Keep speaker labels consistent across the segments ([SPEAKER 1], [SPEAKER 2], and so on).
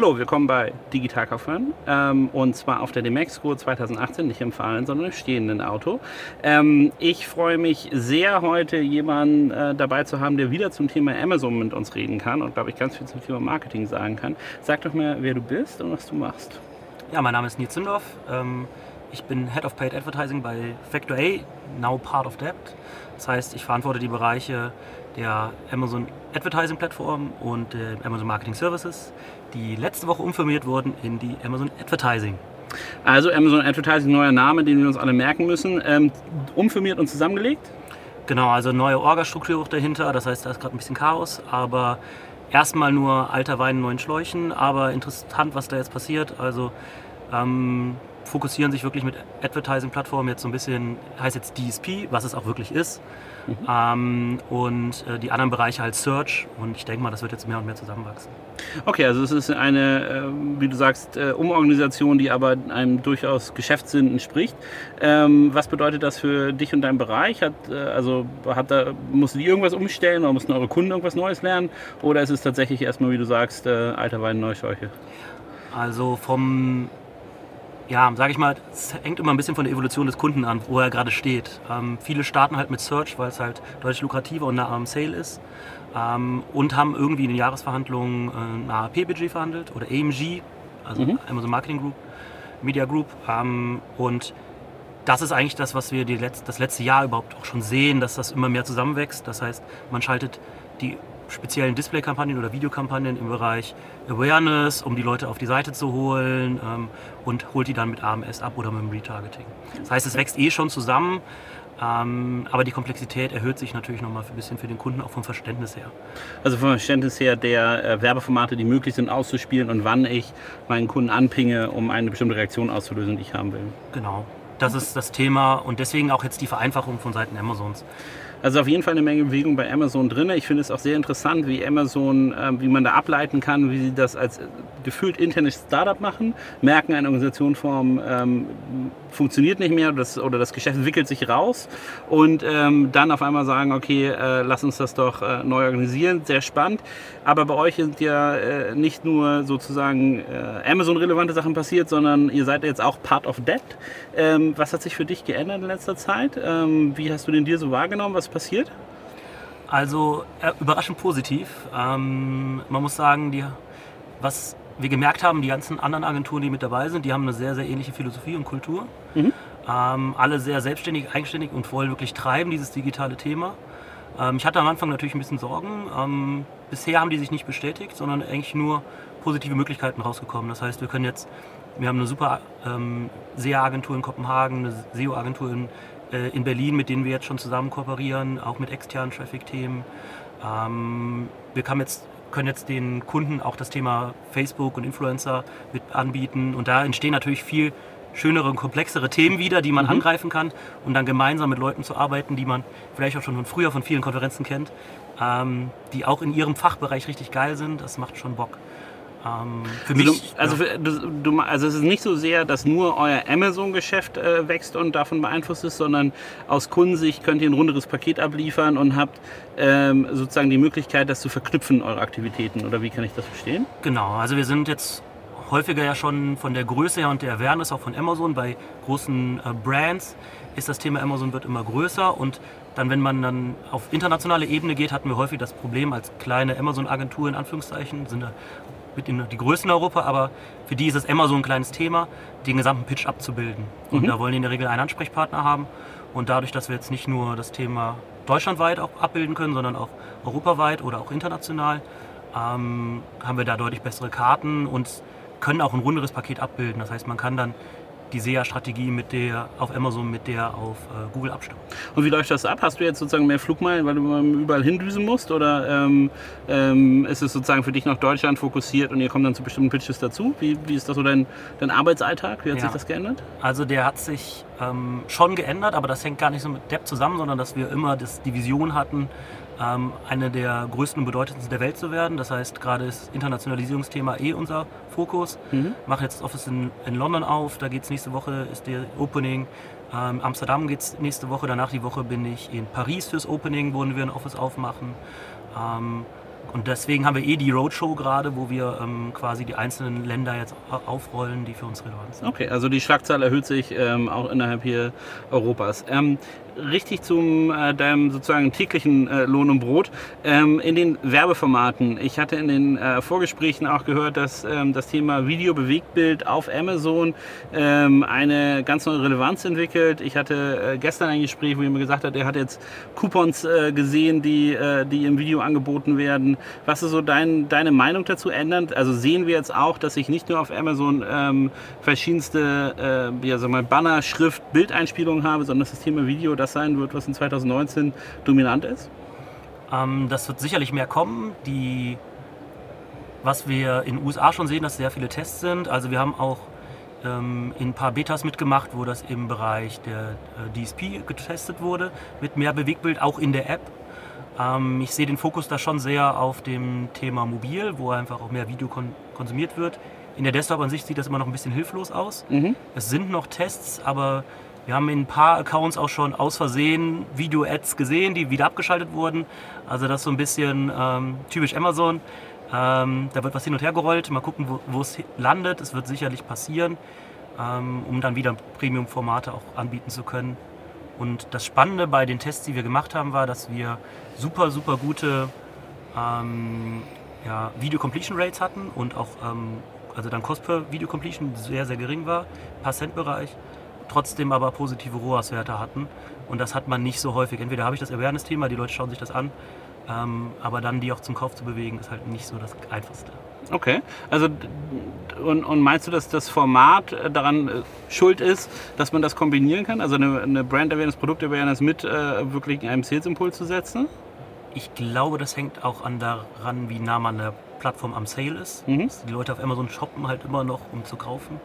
[SPEAKER 1] Hallo, willkommen bei Digital Kaufmann ähm, und zwar auf der Demexco 2018, nicht im fahrenden, sondern im stehenden Auto. Ähm, ich freue mich sehr, heute jemanden äh, dabei zu haben, der wieder zum Thema Amazon mit uns reden kann und glaube ich ganz viel zum Thema Marketing sagen kann. Sag doch mal, wer du bist und was du machst.
[SPEAKER 2] Ja, mein Name ist Nils Zündorf. Ähm, ich bin Head of Paid Advertising bei Factor A, now part of Debt. Das heißt, ich verantworte die Bereiche der Amazon Advertising Plattform und der Amazon Marketing Services, die letzte Woche umfirmiert wurden in die Amazon Advertising.
[SPEAKER 1] Also Amazon Advertising, neuer Name, den wir uns alle merken müssen, ähm, umfirmiert und zusammengelegt?
[SPEAKER 2] Genau, also neue Orga-Struktur auch dahinter, das heißt, da ist gerade ein bisschen Chaos, aber erstmal nur alter Wein in neuen Schläuchen, aber interessant, was da jetzt passiert. Also ähm, fokussieren sich wirklich mit Advertising-Plattformen jetzt so ein bisschen, heißt jetzt DSP, was es auch wirklich ist. Mhm. Ähm, und äh, die anderen Bereiche halt Search und ich denke mal, das wird jetzt mehr und mehr zusammenwachsen.
[SPEAKER 1] Okay, also es ist eine, äh, wie du sagst, äh, Umorganisation, die aber einem durchaus Geschäftssinn entspricht. Ähm, was bedeutet das für dich und deinen Bereich? Hat, äh, also hat da, musst du die irgendwas umstellen oder mussten eure Kunden irgendwas Neues lernen? Oder ist es tatsächlich erstmal, wie du sagst, äh, alter Wein, neue Scheuche?
[SPEAKER 2] Also vom ja, sage ich mal, es hängt immer ein bisschen von der Evolution des Kunden an, wo er gerade steht. Ähm, viele starten halt mit Search, weil es halt deutlich lukrativer und nah am Sale ist. Ähm, und haben irgendwie in den Jahresverhandlungen äh, ein AAP-Budget verhandelt oder AMG, also mhm. Amazon Marketing Group, Media Group. Ähm, und das ist eigentlich das, was wir Letz-, das letzte Jahr überhaupt auch schon sehen, dass das immer mehr zusammenwächst. Das heißt, man schaltet die speziellen Display-Kampagnen oder Videokampagnen im Bereich Awareness, um die Leute auf die Seite zu holen ähm, und holt die dann mit AMS ab oder mit dem Retargeting. Das heißt, es wächst eh schon zusammen, ähm, aber die Komplexität erhöht sich natürlich nochmal ein bisschen für den Kunden, auch vom Verständnis her.
[SPEAKER 1] Also vom Verständnis her der äh, Werbeformate, die möglich sind, auszuspielen und wann ich meinen Kunden anpinge, um eine bestimmte Reaktion auszulösen, die ich haben will.
[SPEAKER 2] Genau. Das ist das Thema und deswegen auch jetzt die Vereinfachung von Seiten Amazons.
[SPEAKER 1] Also auf jeden Fall eine Menge Bewegung bei Amazon drin. Ich finde es auch sehr interessant, wie Amazon, äh, wie man da ableiten kann, wie sie das als äh, gefühlt internes Startup machen, merken, eine Organisationsform ähm, funktioniert nicht mehr oder das, oder das Geschäft entwickelt sich raus und ähm, dann auf einmal sagen, okay, äh, lass uns das doch äh, neu organisieren. Sehr spannend. Aber bei euch sind ja äh, nicht nur sozusagen äh, Amazon-relevante Sachen passiert, sondern ihr seid jetzt auch Part of That. Ähm, was hat sich für dich geändert in letzter Zeit? Ähm, wie hast du den Deal so wahrgenommen? Was passiert?
[SPEAKER 2] Also äh, überraschend positiv. Ähm, man muss sagen, die, was wir gemerkt haben, die ganzen anderen Agenturen, die mit dabei sind, die haben eine sehr, sehr ähnliche Philosophie und Kultur. Mhm. Ähm, alle sehr selbstständig, eigenständig und wollen wirklich treiben, dieses digitale Thema. Ähm, ich hatte am Anfang natürlich ein bisschen Sorgen. Ähm, bisher haben die sich nicht bestätigt, sondern eigentlich nur positive Möglichkeiten rausgekommen. Das heißt, wir können jetzt, wir haben eine super ähm, SEA-Agentur in Kopenhagen, eine SEO-Agentur in, in Berlin, mit denen wir jetzt schon zusammen kooperieren, auch mit externen Traffic-Themen. Ähm, wir können jetzt, können jetzt den Kunden auch das Thema Facebook und Influencer mit anbieten und da entstehen natürlich viel schönere und komplexere Themen wieder, die man mhm. angreifen kann und dann gemeinsam mit Leuten zu arbeiten, die man vielleicht auch schon von früher von vielen Konferenzen kennt, ähm, die auch in ihrem Fachbereich richtig geil sind. Das macht schon Bock.
[SPEAKER 1] Ähm, für also mich, also, für, du, also es ist nicht so sehr, dass nur euer Amazon-Geschäft äh, wächst und davon beeinflusst ist, sondern aus Kundensicht könnt ihr ein runderes Paket abliefern und habt ähm, sozusagen die Möglichkeit, das zu verknüpfen, eure Aktivitäten. Oder wie kann ich das verstehen?
[SPEAKER 2] Genau, also wir sind jetzt häufiger ja schon von der Größe her und der Awareness auch von Amazon bei großen äh, Brands ist das Thema Amazon wird immer größer und dann, wenn man dann auf internationale Ebene geht, hatten wir häufig das Problem als kleine Amazon-Agentur in Anführungszeichen, sind mit die Größten in Europa, aber für die ist es immer so ein kleines Thema, den gesamten Pitch abzubilden. Und mhm. da wollen die in der Regel einen Ansprechpartner haben. Und dadurch, dass wir jetzt nicht nur das Thema deutschlandweit auch abbilden können, sondern auch europaweit oder auch international, ähm, haben wir da deutlich bessere Karten und können auch ein runderes Paket abbilden. Das heißt, man kann dann die SEA-Strategie mit der auf Amazon mit der auf äh, Google abstimmen.
[SPEAKER 1] Und wie läuft das ab? Hast du jetzt sozusagen mehr Flugmeilen, weil du überall hindüsen musst? Oder ähm, ähm, ist es sozusagen für dich noch Deutschland fokussiert und ihr kommt dann zu bestimmten Pitches dazu? Wie, wie ist das so dein, dein Arbeitsalltag? Wie hat ja. sich das geändert?
[SPEAKER 2] Also der hat sich ähm, schon geändert, aber das hängt gar nicht so mit Depp zusammen, sondern dass wir immer das, die Vision hatten, ähm, eine der größten und bedeutendsten der Welt zu werden. Das heißt, gerade ist Internationalisierungsthema eh unser Fokus. Mhm. Mache jetzt das Office in, in London auf, da geht es nächste Woche, ist der Opening. Ähm, Amsterdam geht es nächste Woche, danach die Woche bin ich in Paris fürs Opening, wo wir ein Office aufmachen. Ähm, Und deswegen haben wir eh die Roadshow gerade, wo wir ähm, quasi die einzelnen Länder jetzt aufrollen, die für uns relevant sind.
[SPEAKER 1] Okay, also die Schlagzahl erhöht sich ähm, auch innerhalb hier Europas. Ähm, richtig zum äh, deinem sozusagen täglichen äh, Lohn und Brot. Ähm, in den Werbeformaten. Ich hatte in den äh, Vorgesprächen auch gehört, dass ähm, das Thema Video-Bewegtbild auf Amazon ähm, eine ganz neue Relevanz entwickelt. Ich hatte äh, gestern ein Gespräch, wo jemand gesagt hat, er hat jetzt Coupons äh, gesehen, die, äh, die im Video angeboten werden. Was ist so dein, deine Meinung dazu ändern? Also sehen wir jetzt auch, dass ich nicht nur auf Amazon ähm, verschiedenste ja, sag mal Banner, Schrift, Bildeinspielungen habe, sondern dass das Thema Video das sein wird, was in 2019 dominant ist?
[SPEAKER 2] Ähm, das wird sicherlich mehr kommen. Die, was wir in den USA schon sehen, dass sehr viele Tests sind. Also wir haben auch ähm, in ein paar Betas mitgemacht, wo das im Bereich der äh, DSP getestet wurde, mit mehr Bewegbild, auch in der App. Ähm, ich sehe den Fokus da schon sehr auf dem Thema Mobil, wo einfach auch mehr Video kon konsumiert wird. In der Desktop-Ansicht sieht das immer noch ein bisschen hilflos aus. Mhm. Es sind noch Tests, aber wir haben in ein paar Accounts auch schon aus Versehen Video-Ads gesehen, die wieder abgeschaltet wurden. Also das ist so ein bisschen ähm, typisch Amazon. Ähm, da wird was hin und her gerollt. Mal gucken, wo, es landet. Es wird sicherlich passieren, ähm, um dann wieder Premium-Formate auch anbieten zu können. Und das Spannende bei den Tests, die wir gemacht haben, war, dass wir super, super gute ähm, ja, Video-Completion Rates hatten und auch ähm, also dann Cost per Video Completion sehr, sehr gering war, paar Cent Bereich trotzdem aber positive ROAS-Werte hatten. Und das hat man nicht so häufig. Entweder habe ich das Awareness-Thema, die Leute schauen sich das an, ähm, aber dann die auch zum Kauf zu bewegen, ist halt nicht so das Einfachste.
[SPEAKER 1] Okay, also und, und meinst du, dass das Format äh, daran äh, schuld ist, dass man das kombinieren kann? Also eine, eine Brand Awareness, Produkt Awareness mit äh, wirklich einem Sales-Impuls zu setzen?
[SPEAKER 2] Ich glaube, das hängt auch an daran, wie nah man der Plattform am Sale ist. Mhm. Die Leute auf Amazon shoppen halt immer noch, um zu kaufen.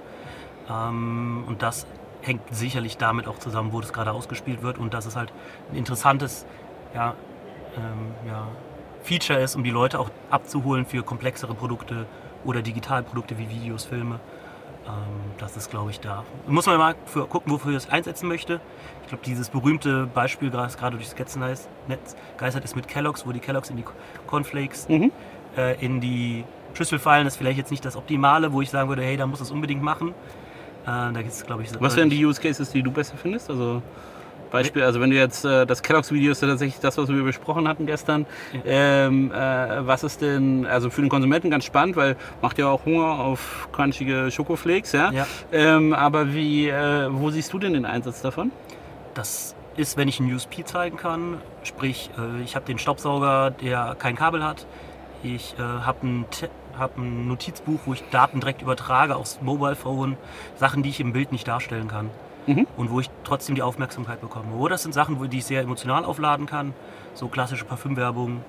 [SPEAKER 2] Ähm, und das hängt sicherlich damit auch zusammen, wo das gerade ausgespielt wird und dass es halt ein interessantes ja, ähm, ja, Feature ist, um die Leute auch abzuholen für komplexere Produkte oder Digitalprodukte wie Videos, Filme. Ähm, das ist, glaube ich, da. Muss man mal für, gucken, wofür ich es einsetzen möchte. Ich glaube, dieses berühmte Beispiel, das gerade durch das Sketznetz geistert ist mit Kellogg's, wo die Kellogg's in die Cornflakes mhm. äh, in die Schüssel fallen, ist vielleicht jetzt nicht das Optimale, wo ich sagen würde, hey, da muss es unbedingt machen.
[SPEAKER 1] Äh, da gibt's, glaube ich, so Was wären die Use Cases, die du besser findest? Also Beispiel, also wenn du jetzt äh, das Kellogg's-Video ist ja tatsächlich das, was wir besprochen hatten gestern. Ja. Ähm, äh, was ist denn, also für den Konsumenten ganz spannend, weil macht ja auch Hunger auf crunchige Schokoflakes, ja. ja. Ähm, aber wie, äh, wo siehst du denn den Einsatz davon?
[SPEAKER 2] Das ist, wenn ich einen USP zeigen kann, sprich, äh, ich habe den Staubsauger, der kein Kabel hat, ich äh, habe ein habe ein Notizbuch, wo ich Daten direkt übertrage aufs Mobile Phone, Sachen, die ich im Bild nicht darstellen kann. Mhm. Und wo ich trotzdem die Aufmerksamkeit bekomme. Oder das sind Sachen, die ich sehr emotional aufladen kann. So klassische Parfümwerbung.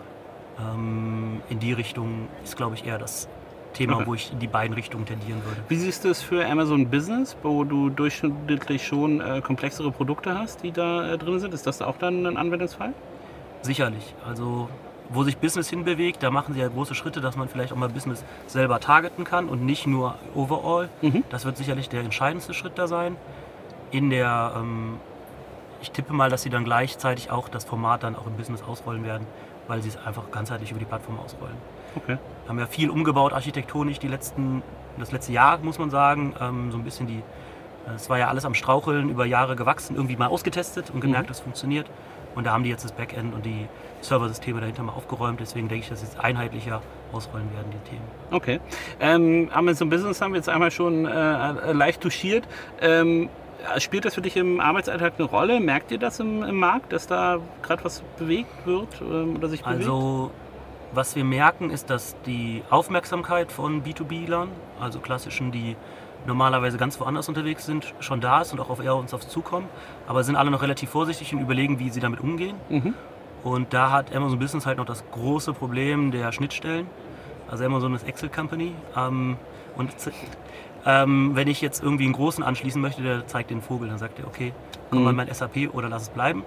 [SPEAKER 2] Ähm, in die Richtung ist, glaube ich, eher das Thema, okay. wo ich in die beiden Richtungen tendieren würde.
[SPEAKER 1] Wie siehst du es für Amazon Business, wo du durchschnittlich schon äh, komplexere Produkte hast, die da äh, drin sind? Ist das auch dann ein Anwendungsfall?
[SPEAKER 2] Sicherlich. Also wo sich Business hinbewegt, da machen sie ja große Schritte, dass man vielleicht auch mal Business selber targeten kann und nicht nur overall. Mhm. Das wird sicherlich der entscheidendste Schritt da sein. In der, ähm, ich tippe mal, dass sie dann gleichzeitig auch das Format dann auch im Business ausrollen werden, weil sie es einfach ganzheitlich über die Plattform ausrollen. Okay. Wir haben ja viel umgebaut architektonisch die letzten, das letzte Jahr, muss man sagen. Ähm, so ein bisschen die, es war ja alles am Straucheln über Jahre gewachsen, irgendwie mal ausgetestet und gemerkt, mhm. das funktioniert. Und da haben die jetzt das Backend und die Serversysteme dahinter mal aufgeräumt. Deswegen denke ich, dass jetzt einheitlicher ausrollen werden, die Themen.
[SPEAKER 1] Okay. Ähm, Amazon Business haben wir jetzt einmal schon äh, leicht touchiert. Ähm, spielt das für dich im Arbeitsalltag eine Rolle? Merkt ihr das im, im Markt, dass da gerade was bewegt wird ähm, oder sich bewegt?
[SPEAKER 2] Also, was wir merken, ist, dass die Aufmerksamkeit von B2B-Lern, also klassischen, die normalerweise ganz woanders unterwegs sind, schon da ist und auch auf eher uns aufs zukommen, aber sind alle noch relativ vorsichtig und überlegen, wie sie damit umgehen. Mhm. Und da hat Amazon Business halt noch das große Problem der Schnittstellen. Also Amazon ist Excel Company. Ähm, und ähm, wenn ich jetzt irgendwie einen großen anschließen möchte, der zeigt den Vogel, dann sagt er, okay, komm mal mhm. mein SAP oder lass es bleiben.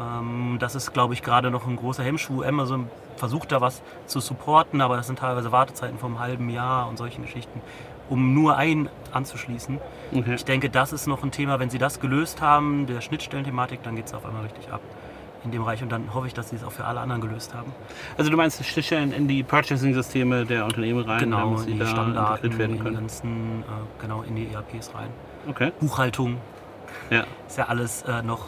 [SPEAKER 2] Ähm, das ist, glaube ich, gerade noch ein großer Hemmschuh. Amazon versucht da was zu supporten, aber das sind teilweise Wartezeiten vom halben Jahr und solchen Geschichten um nur einen anzuschließen. Okay. Ich denke, das ist noch ein Thema, wenn Sie das gelöst haben, der Schnittstellenthematik, dann geht es auf einmal richtig ab. in dem Bereich und dann hoffe ich, dass sie es auch für alle anderen gelöst haben.
[SPEAKER 1] Also du meinst Schnittstellen in die Purchasing-Systeme der Unternehmen rein,
[SPEAKER 2] Genau,
[SPEAKER 1] damit
[SPEAKER 2] in die
[SPEAKER 1] da
[SPEAKER 2] Standarten,
[SPEAKER 1] integriert werden
[SPEAKER 2] in die
[SPEAKER 1] können?
[SPEAKER 2] ganzen, äh, genau, in die ERPs rein.
[SPEAKER 1] Okay,
[SPEAKER 2] Buchhaltung
[SPEAKER 1] ja.
[SPEAKER 2] ist ja alles äh, noch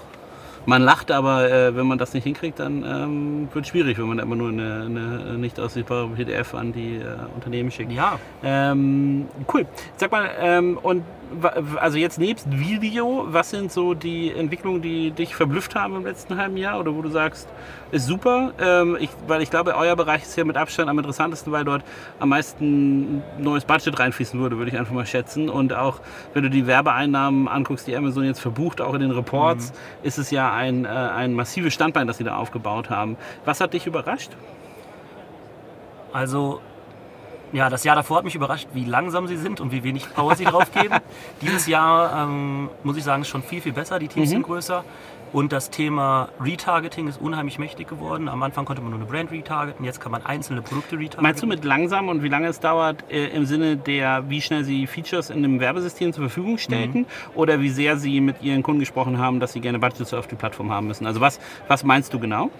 [SPEAKER 1] Man lacht, aber äh, wenn man das nicht hinkriegt, dann ähm, wird es schwierig, wenn man immer nur eine, eine nicht aussichtbare PDF an die äh, Unternehmen schickt.
[SPEAKER 2] Ja,
[SPEAKER 1] Ähm, cool. Sag mal, ähm, und also jetzt nebst Video, was sind so die Entwicklungen, die dich verblüfft haben im letzten halben Jahr oder wo du sagst, ist super? Ähm, ich, weil ich glaube, euer Bereich ist ja mit Abstand am interessantesten, weil dort am meisten neues Budget reinfließen würde, würde ich einfach mal schätzen. Und auch wenn du die Werbeeinnahmen anguckst, die Amazon jetzt verbucht, auch in den Reports, ist es ja ein, äh, ein massives Standbein, das sie da aufgebaut haben. Was hat dich überrascht?
[SPEAKER 2] also ja, das Jahr davor hat mich überrascht, wie langsam sie sind und wie wenig Power sie drauf geben. Dieses Jahr, ähm, muss ich sagen, ist schon viel, viel besser. Die Teams
[SPEAKER 1] Mhm.
[SPEAKER 2] sind größer. Und das Thema Retargeting ist unheimlich mächtig geworden. Am Anfang konnte man nur eine Brand retargeten, jetzt kann man einzelne Produkte retargeten.
[SPEAKER 1] Meinst du mit langsam und wie lange es dauert äh, im Sinne der, wie schnell sie Features in einem Werbesystem zur Verfügung stellten oder wie sehr sie mit ihren Kunden gesprochen haben, dass sie gerne Budgets auf die Plattform haben müssen? Also was, was meinst du genau?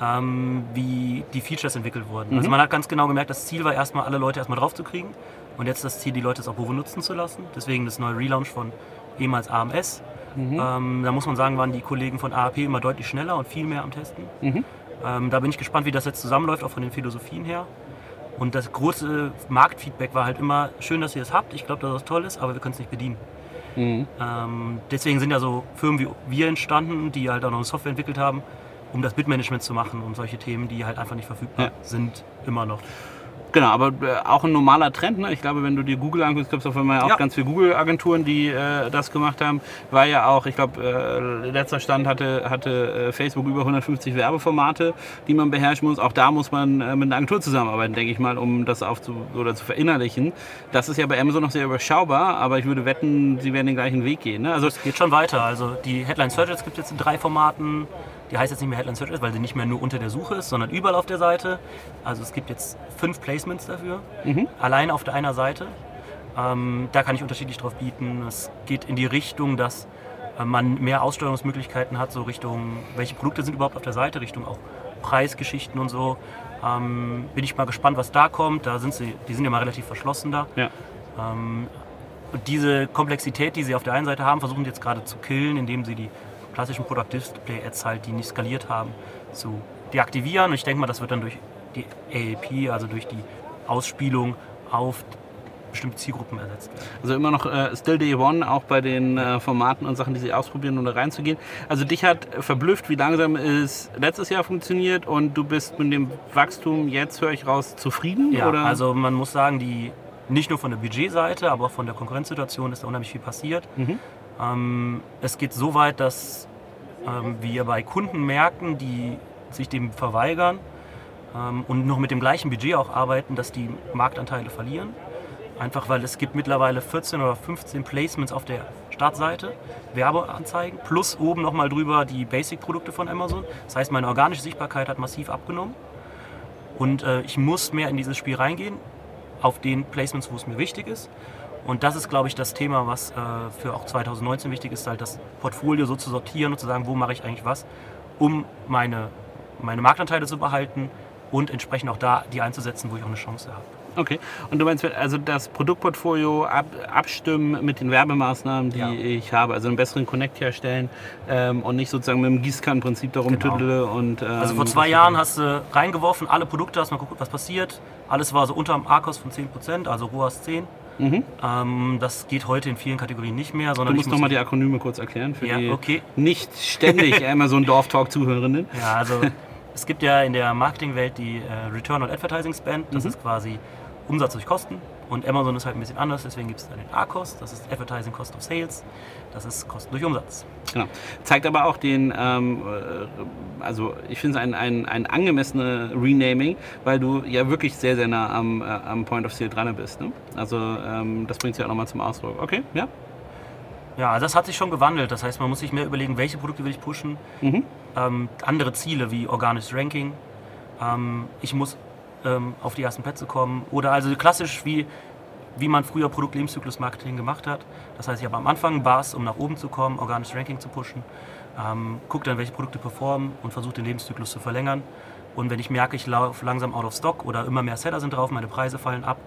[SPEAKER 2] Ähm, wie die Features entwickelt wurden. Also
[SPEAKER 1] Mhm.
[SPEAKER 2] man hat ganz genau gemerkt, das Ziel war erstmal, alle Leute erstmal drauf zu kriegen. Und jetzt das Ziel, die Leute es auch benutzen zu lassen. Deswegen das neue Relaunch von ehemals AMS.
[SPEAKER 1] Mhm.
[SPEAKER 2] Ähm, da muss man sagen, waren die Kollegen von AAP immer deutlich schneller und viel mehr am Testen.
[SPEAKER 1] Mhm.
[SPEAKER 2] Ähm, da bin ich gespannt, wie das jetzt zusammenläuft, auch von den Philosophien her. Und das große Marktfeedback war halt immer, schön, dass ihr es habt, ich glaube, dass das toll ist, aber wir können es nicht bedienen.
[SPEAKER 1] Mhm.
[SPEAKER 2] Ähm, deswegen sind ja so Firmen wie wir entstanden, die halt auch noch eine Software entwickelt haben, um das Bitmanagement zu machen und solche Themen, die halt einfach nicht verfügbar
[SPEAKER 1] Ja.
[SPEAKER 2] sind, immer noch.
[SPEAKER 1] Genau, aber äh, auch ein normaler Trend. Ne? Ich glaube, wenn du dir Google anguckst, gibt es auf einmal auch
[SPEAKER 2] Ja.
[SPEAKER 1] ganz viele Google-Agenturen, die äh, das gemacht haben. War ja auch, ich glaube, äh, letzter Stand hatte, hatte äh, Facebook über 150 Werbeformate, die man beherrschen muss. Auch da muss man äh, mit einer Agentur zusammenarbeiten, denke ich mal, um das aufzu oder zu verinnerlichen. Das ist ja bei Amazon noch sehr überschaubar, aber ich würde wetten, sie werden den gleichen Weg gehen. Ne? Also
[SPEAKER 2] Geht schon weiter. Also die Headline Search Ads gibt es jetzt in drei Formaten. Die heißt jetzt nicht mehr Headline Search weil sie nicht mehr nur unter der Suche ist, sondern überall auf der Seite. Also es gibt jetzt fünf Placements dafür, allein auf der einer Seite. Ähm, da kann ich unterschiedlich drauf bieten. Es geht in die Richtung, dass äh, man mehr Aussteuerungsmöglichkeiten hat, so Richtung, welche Produkte sind überhaupt auf der Seite, Richtung auch Preisgeschichten und so. Ähm, bin ich mal gespannt, was da kommt. Da sind sie, die sind ja mal relativ verschlossen da.
[SPEAKER 1] ja.
[SPEAKER 2] Ähm, und diese Komplexität, die sie auf der einen Seite haben, versuchen sie jetzt gerade zu killen, indem sie die klassischen Product Display Ads halt, die nicht skaliert haben, zu deaktivieren. Und ich denke mal, das wird dann durch die AAP, also durch die Ausspielung auf bestimmte Zielgruppen ersetzt werden.
[SPEAKER 1] Also immer noch äh, Still Day One, auch bei den äh, Formaten und Sachen, die sie ausprobieren, da reinzugehen. Also dich hat verblüfft, wie langsam es letztes Jahr funktioniert und du bist mit dem Wachstum jetzt, höre ich raus, zufrieden?
[SPEAKER 2] Ja,
[SPEAKER 1] oder?
[SPEAKER 2] also man muss sagen, die nicht nur von der Budgetseite, aber auch von der Konkurrenzsituation ist da unheimlich viel passiert.
[SPEAKER 1] Mhm.
[SPEAKER 2] Ähm, es geht so weit, dass ähm, wir bei Kunden merken, die sich dem verweigern ähm, und noch mit dem gleichen Budget auch arbeiten, dass die Marktanteile verlieren. Einfach weil es gibt mittlerweile 14 oder 15 Placements auf der Startseite, Werbeanzeigen, plus oben nochmal drüber die Basic-Produkte von Amazon. Das heißt, meine organische Sichtbarkeit hat massiv abgenommen. Und äh, ich muss mehr in dieses Spiel reingehen, auf den Placements, wo es mir wichtig ist. Und das ist, glaube ich, das Thema, was äh, für auch 2019 wichtig ist, halt das Portfolio so zu sortieren und zu sagen, wo mache ich eigentlich was, um meine, meine Marktanteile zu behalten und entsprechend auch da die einzusetzen, wo ich auch eine Chance habe.
[SPEAKER 1] Okay. Und du meinst also das Produktportfolio ab, abstimmen mit den Werbemaßnahmen, die
[SPEAKER 2] Ja.
[SPEAKER 1] ich habe, also einen besseren Connect herstellen ähm, und nicht sozusagen mit dem Gießkannenprinzip darum
[SPEAKER 2] Genau.
[SPEAKER 1] tüdele und ähm,
[SPEAKER 2] Also vor zwei Jahren hast du reingeworfen, alle Produkte, hast mal geguckt, was passiert. Alles war so unter dem ARKOS von 10%, also ROAS 10.
[SPEAKER 1] Mhm.
[SPEAKER 2] Ähm, das geht heute in vielen Kategorien nicht mehr,
[SPEAKER 1] Du
[SPEAKER 2] sondern
[SPEAKER 1] musst
[SPEAKER 2] ich
[SPEAKER 1] nochmal die Akronyme kurz erklären für
[SPEAKER 2] Ja,
[SPEAKER 1] die
[SPEAKER 2] okay.
[SPEAKER 1] nicht ständig Amazon Dorf Talk Zuhörerinnen.
[SPEAKER 2] Ja, also es gibt ja in der Marketingwelt die äh, Return on Advertising Spend, das
[SPEAKER 1] Mhm.
[SPEAKER 2] ist quasi Umsatz durch Kosten. Und Amazon ist halt ein bisschen anders, deswegen gibt es da den ARCOS, das ist Advertising Cost of Sales, das ist Kosten durch Umsatz.
[SPEAKER 1] Genau. Zeigt aber auch den, ähm, äh, also ich finde es ein, ein, ein angemessenes Renaming, weil du ja wirklich sehr, sehr nah am, äh, am Point of Sale dran bist. Ne? Also ähm, das bringt es ja auch nochmal zum Ausdruck. Okay, ja.
[SPEAKER 2] Ja, also das hat sich schon gewandelt. Das heißt, man muss sich mehr überlegen, welche Produkte will ich pushen.
[SPEAKER 1] Mhm.
[SPEAKER 2] Ähm, andere Ziele wie organisches Ranking. Ähm, ich muss ähm, auf die ersten Plätze kommen. Oder also klassisch wie, wie man früher Produktlebenszyklus-Marketing gemacht hat. Das heißt, ich habe am Anfang Bars, um nach oben zu kommen, organisches Ranking zu pushen. ähm, gucke dann, welche Produkte performen und versuche den Lebenszyklus zu verlängern. Und wenn ich merke, ich laufe langsam out of stock oder immer mehr Seller sind drauf, meine Preise fallen ab,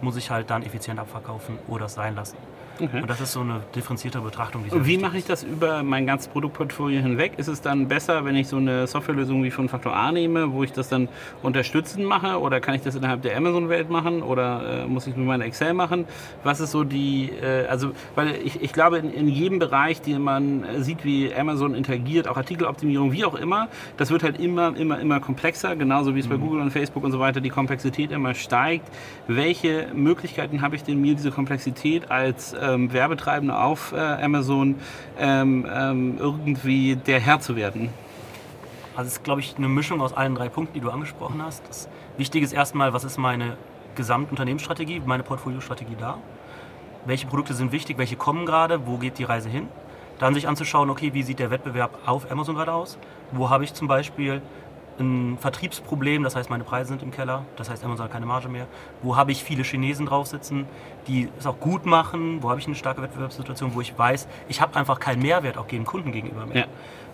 [SPEAKER 2] muss ich halt dann effizient abverkaufen oder es sein lassen. Okay. Und das ist so eine differenzierte Betrachtung.
[SPEAKER 1] Die wie mache ich das über mein ganzes Produktportfolio hinweg? Ist es dann besser, wenn ich so eine Softwarelösung wie von Faktor A nehme, wo ich das dann unterstützend mache? Oder kann ich das innerhalb der Amazon-Welt machen? Oder äh, muss ich es mit meiner Excel machen? Was ist so die, äh, also, weil ich, ich glaube, in, in, jedem Bereich, den man äh, sieht, wie Amazon interagiert, auch Artikeloptimierung, wie auch immer, das wird halt immer, immer, immer komplexer, genauso wie es mhm. bei Google und Facebook und so weiter die Komplexität immer steigt. Welche Möglichkeiten habe ich denn, mir diese Komplexität als äh, ähm, Werbetreibende auf äh, Amazon ähm, ähm, irgendwie der Herr zu werden?
[SPEAKER 2] Also es ist, glaube ich, eine Mischung aus allen drei Punkten, die du angesprochen hast. Das Wichtige ist erstmal, was ist meine Gesamtunternehmensstrategie, meine Portfoliostrategie da? Welche Produkte sind wichtig, welche kommen gerade, wo geht die Reise hin? Dann sich anzuschauen, okay, wie sieht der Wettbewerb auf Amazon gerade aus? Wo habe ich zum Beispiel ein Vertriebsproblem, das heißt, meine Preise sind im Keller, das heißt, Amazon hat keine Marge mehr. Wo habe ich viele Chinesen drauf sitzen, die es auch gut machen? Wo habe ich eine starke Wettbewerbssituation, wo ich weiß, ich habe einfach keinen Mehrwert auch gegen Kunden gegenüber mehr. Ja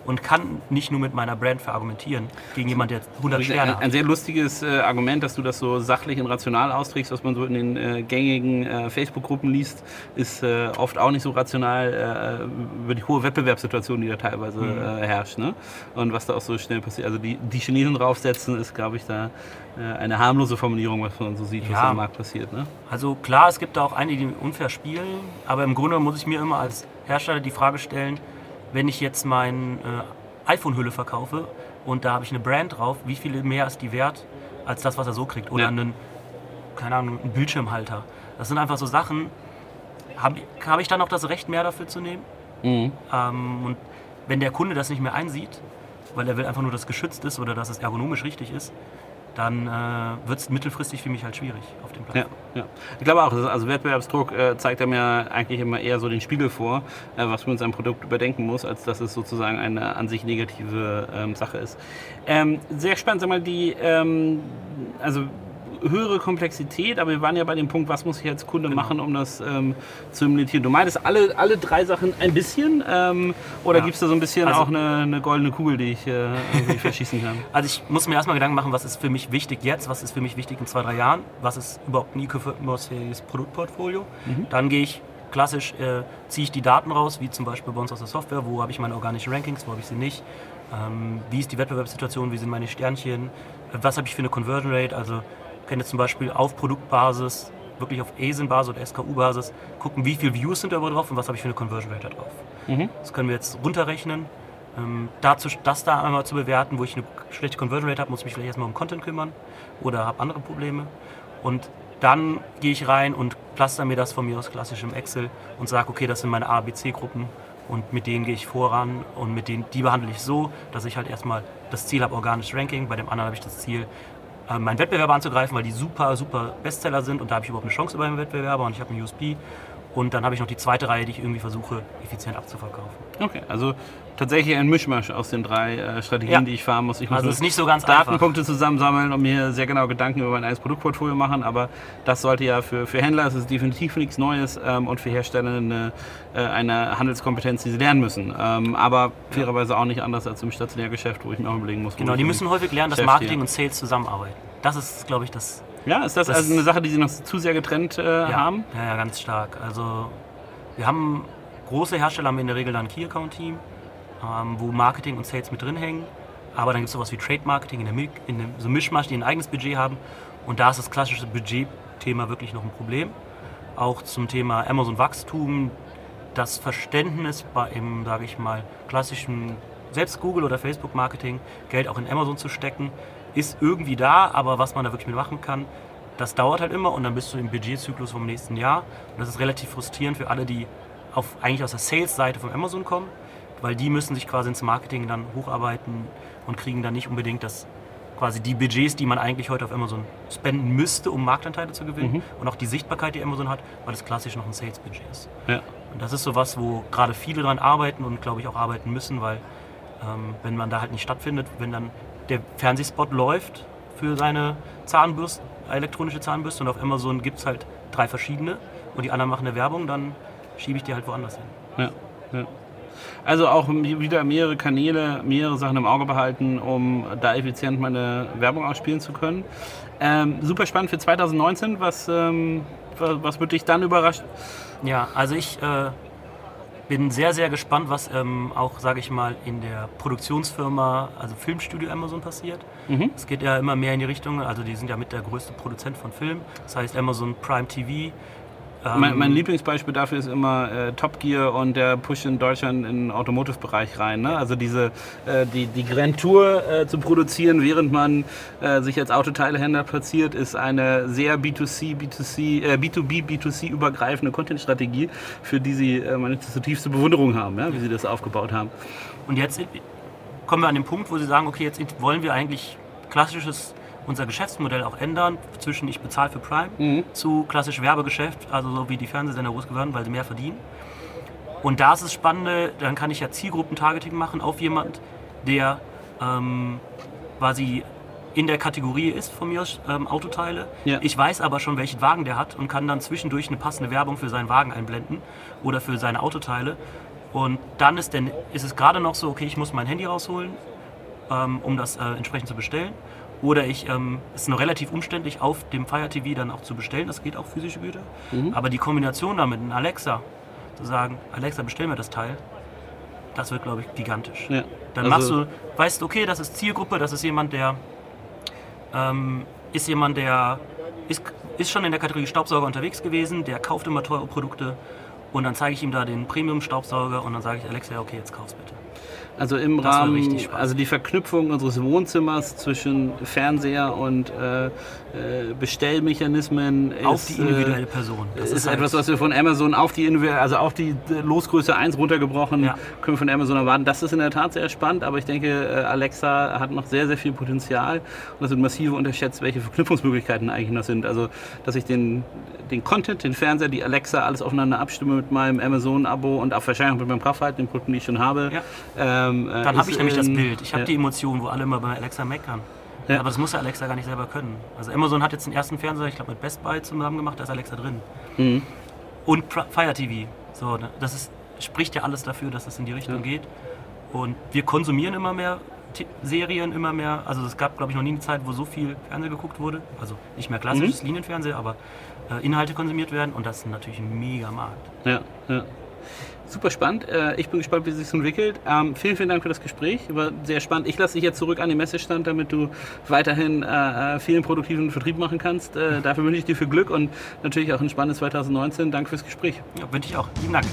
[SPEAKER 2] und kann nicht nur mit meiner Brand verargumentieren gegen jemanden, der 100 Sterne
[SPEAKER 1] hat. Ein sehr lustiges äh, Argument, dass du das so sachlich und rational austrägst, was man so in den äh, gängigen äh, Facebook-Gruppen liest, ist äh, oft auch nicht so rational äh, über die hohe Wettbewerbssituation, die da teilweise mhm. Äh, herrscht. Ne? Und was da auch so schnell passiert. Also die, die Chinesen draufsetzen, ist, glaube ich, da eine harmlose Formulierung, was man so sieht, ja. was am Markt passiert. Ne?
[SPEAKER 2] Also klar, es gibt da auch einige, die unfair spielen, aber im Grunde muss ich mir immer als Hersteller die Frage stellen, wenn ich jetzt meine äh, iPhone-Hülle verkaufe und da habe ich eine Brand drauf, wie viel mehr ist die wert als das, was er so kriegt? Oder ja. einen, keine Ahnung, einen Bildschirmhalter. Das sind einfach so Sachen, habe hab ich dann auch das Recht mehr dafür zu nehmen? Mhm. Ähm, und wenn der Kunde das nicht mehr einsieht, weil er will einfach nur, dass es geschützt ist oder dass es ergonomisch richtig ist, dann äh, wird es mittelfristig für mich halt schwierig auf dem Platz.
[SPEAKER 1] Ja, ja. Ich glaube auch, also Wettbewerbsdruck äh, zeigt einem ja eigentlich immer eher so den Spiegel vor, äh, was man mit seinem Produkt überdenken muss, als dass es sozusagen eine an sich negative ähm, Sache ist. Ähm, sehr spannend, sag mal, die, ähm, also höhere Komplexität, aber wir waren ja bei dem Punkt, was muss ich als Kunde genau. machen, um das ähm, zu implementieren. Du meintest alle, alle drei Sachen ein bisschen ähm, oder ja. gibt es da so ein bisschen also, auch eine, eine, goldene Kugel, die ich äh, verschießen kann?
[SPEAKER 2] Also ich muss mir erstmal Gedanken machen, was ist für mich wichtig jetzt, was ist für mich wichtig in zwei, drei Jahren, was ist überhaupt ein e-commerce-fähiges Produktportfolio. Mhm. Dann gehe ich klassisch, äh, ziehe ich die Daten raus, wie zum Beispiel bei uns aus der Software, wo habe ich meine organischen Rankings, wo habe ich sie nicht. Ähm, wie ist die Wettbewerbssituation, wie sind meine Sternchen, was habe ich für eine Conversion Rate, also kann jetzt zum Beispiel auf Produktbasis, wirklich auf ASIN-Basis oder SKU-Basis gucken, wie viele Views sind da drauf und was habe ich für eine Conversion Rate da drauf. Mhm. Das können wir jetzt runterrechnen. Ähm, dazu, das da einmal zu bewerten, wo ich eine schlechte Conversion Rate habe, muss ich mich vielleicht erstmal um Content kümmern oder habe andere Probleme. Und dann gehe ich rein und plaster mir das von mir aus klassisch im Excel und sage, okay, das sind meine A, B, C-Gruppen und mit denen gehe ich voran und mit denen, die behandle ich so, dass ich halt erstmal das Ziel habe, organisches Ranking, bei dem anderen habe ich das Ziel, äh, meinen Wettbewerber anzugreifen, weil die super, super Bestseller sind und da habe ich überhaupt eine Chance über meinen Wettbewerber und ich habe einen USP. Und dann habe ich noch die zweite Reihe, die ich irgendwie versuche, effizient abzuverkaufen.
[SPEAKER 1] Okay, also tatsächlich ein Mischmasch aus den drei äh, Strategien, ja. die ich fahren muss. Ich muss
[SPEAKER 2] also ist nicht so ganz
[SPEAKER 1] Datenpunkte einfach. zusammensammeln und mir sehr genau Gedanken über mein eigenes Produktportfolio machen, aber das sollte ja für, für Händler, es ist definitiv nichts Neues ähm, und für Hersteller eine, äh, eine Handelskompetenz, die sie lernen müssen. Ähm, aber fairerweise auch nicht anders als im Stationärgeschäft, wo ich mir auch überlegen muss.
[SPEAKER 2] Genau, die müssen häufig lernen, dass Marketing und Sales zusammenarbeiten. Das ist, glaube ich, das.
[SPEAKER 1] Ja, ist das, das, also eine Sache, die Sie noch zu sehr getrennt äh,
[SPEAKER 2] ja,
[SPEAKER 1] haben?
[SPEAKER 2] Ja, ja, ganz stark. Also wir haben große Hersteller haben in der Regel dann ein Key Account Team, ähm, wo Marketing und Sales mit drin hängen. Aber dann gibt es sowas wie Trade Marketing in der, Mil in der so Mischmasch, die ein eigenes Budget haben. Und da ist das klassische Budgetthema wirklich noch ein Problem. Auch zum Thema Amazon Wachstum, das Verständnis bei im, sage ich mal, klassischen selbst Google oder Facebook Marketing Geld auch in Amazon zu stecken, ist irgendwie da, aber was man da wirklich mit machen kann, das dauert halt immer und dann bist du im Budgetzyklus vom nächsten Jahr. Und das ist relativ frustrierend für alle, die auf, eigentlich aus der Sales-Seite von Amazon kommen, weil die müssen sich quasi ins Marketing dann hocharbeiten und kriegen dann nicht unbedingt das quasi die Budgets, die man eigentlich heute auf Amazon spenden müsste, um Marktanteile zu gewinnen mhm. und auch die Sichtbarkeit, die Amazon hat, weil es klassisch noch ein Sales-Budget ist. Ja. Und das ist so was, wo gerade viele dran arbeiten und glaube ich auch arbeiten müssen, weil ähm, wenn man da halt nicht stattfindet, wenn dann der Fernsehspot läuft für seine Zahnbürste, elektronische Zahnbürste und auf Amazon gibt es halt drei verschiedene und die anderen machen eine Werbung, dann schiebe ich die halt woanders hin.
[SPEAKER 1] Ja, ja. Also auch wieder mehrere Kanäle, mehrere Sachen im Auge behalten, um da effizient meine Werbung ausspielen zu können. Ähm, super spannend für 2019. Was, ähm, was wird dich dann überraschen?
[SPEAKER 2] Ja, also ich äh, bin sehr, sehr gespannt, was ähm, auch, sage ich mal, in der Produktionsfirma, also Filmstudio Amazon passiert. Mhm. Es geht ja immer mehr in die Richtung, also die sind ja mit der größte Produzent von Film. Das heißt Amazon Prime TV
[SPEAKER 1] mein, mein, Lieblingsbeispiel dafür ist immer äh, Top Gear und der Push in Deutschland in den Automotive-Bereich rein. Ne? Also diese, äh, die, die Grand Tour äh, zu produzieren, während man äh, sich als Autoteilehändler platziert, ist eine sehr B2C, B2C, B2B, B2C übergreifende Content-Strategie, für die sie äh, meine zutiefste Bewunderung haben, ja? wie sie das aufgebaut haben.
[SPEAKER 2] Und jetzt kommen wir an den Punkt, wo sie sagen, okay, jetzt wollen wir eigentlich klassisches unser Geschäftsmodell auch ändern, zwischen ich bezahle für Prime mhm. zu klassisch Werbegeschäft, also so wie die Fernsehsender groß geworden, weil sie mehr verdienen. Und da ist es Spannende, dann kann ich ja Zielgruppentargeting machen auf jemand, der ähm, quasi in der Kategorie ist von mir ähm, Autoteile. Ja. Ich weiß aber schon, welchen Wagen der hat und kann dann zwischendurch eine passende Werbung für seinen Wagen einblenden oder für seine Autoteile. Und dann ist, denn, ist es gerade noch so, okay, ich muss mein Handy rausholen, ähm, um das äh, entsprechend zu bestellen. Oder ich, ähm, es ist noch relativ umständlich, auf dem Fire TV dann auch zu bestellen. Das geht auch physische Güter. Mhm. Aber die Kombination damit, ein Alexa, zu sagen, Alexa, bestell mir das Teil, das wird, glaube ich, gigantisch. Ja. Dann also machst du, weißt, okay, das ist Zielgruppe, das ist jemand, der ähm, ist jemand, der ist, ist schon in der Kategorie Staubsauger unterwegs gewesen, der kauft immer teure Produkte und dann zeige ich ihm da den Premium-Staubsauger und dann sage ich, Alexa, okay, jetzt kauf's bitte.
[SPEAKER 1] Also im das Rahmen, also die Verknüpfung unseres Wohnzimmers zwischen Fernseher und äh, äh Bestellmechanismen
[SPEAKER 2] auf ist, die individuelle Person.
[SPEAKER 1] Das ist, ist etwas, was wir von Amazon auf die also auf die Losgröße 1 runtergebrochen ja. können wir von Amazon erwarten. Das ist in der Tat sehr spannend, aber ich denke, äh, Alexa hat noch sehr, sehr viel Potenzial und es wird massiv unterschätzt, welche Verknüpfungsmöglichkeiten eigentlich noch sind. Also, dass ich den, den Content, den Fernseher, die Alexa alles aufeinander abstimme mit meinem Amazon-Abo und auch wahrscheinlich auch mit meinem Krafthalten, den Produkten, die ich schon habe.
[SPEAKER 2] Ja. Ähm, äh, Dann habe ich nämlich das Bild. Ich habe die Emotion, wo alle immer bei Alexa meckern. Ja. Aber das muss ja Alexa gar nicht selber können. Also Amazon hat jetzt den ersten Fernseher, ich glaube mit Best Buy zusammen gemacht, da ist Alexa drin. Mhm. Und Fire TV. So, ne, das ist, spricht ja alles dafür, dass es in die Richtung ja. geht. Und wir konsumieren immer mehr Serien, immer mehr. Also es gab, glaube ich, noch nie eine Zeit, wo so viel Fernsehen geguckt wurde. Also nicht mehr klassisches mhm. Linienfernsehen, aber äh, Inhalte konsumiert werden. Und das ist natürlich ein mega Markt.
[SPEAKER 1] Ja, ja. Super spannend. Äh, ich bin gespannt, wie es sich entwickelt. Ähm, vielen, vielen Dank für das Gespräch. War sehr spannend. Ich lasse dich jetzt zurück an den Messestand, damit du weiterhin äh, äh vielen produktiven Vertrieb machen kannst. Äh, dafür wünsche ich dir viel Glück und natürlich auch ein spannendes 2019. Danke fürs Gespräch.
[SPEAKER 2] Ja, wünsche ich auch. Vielen Dank.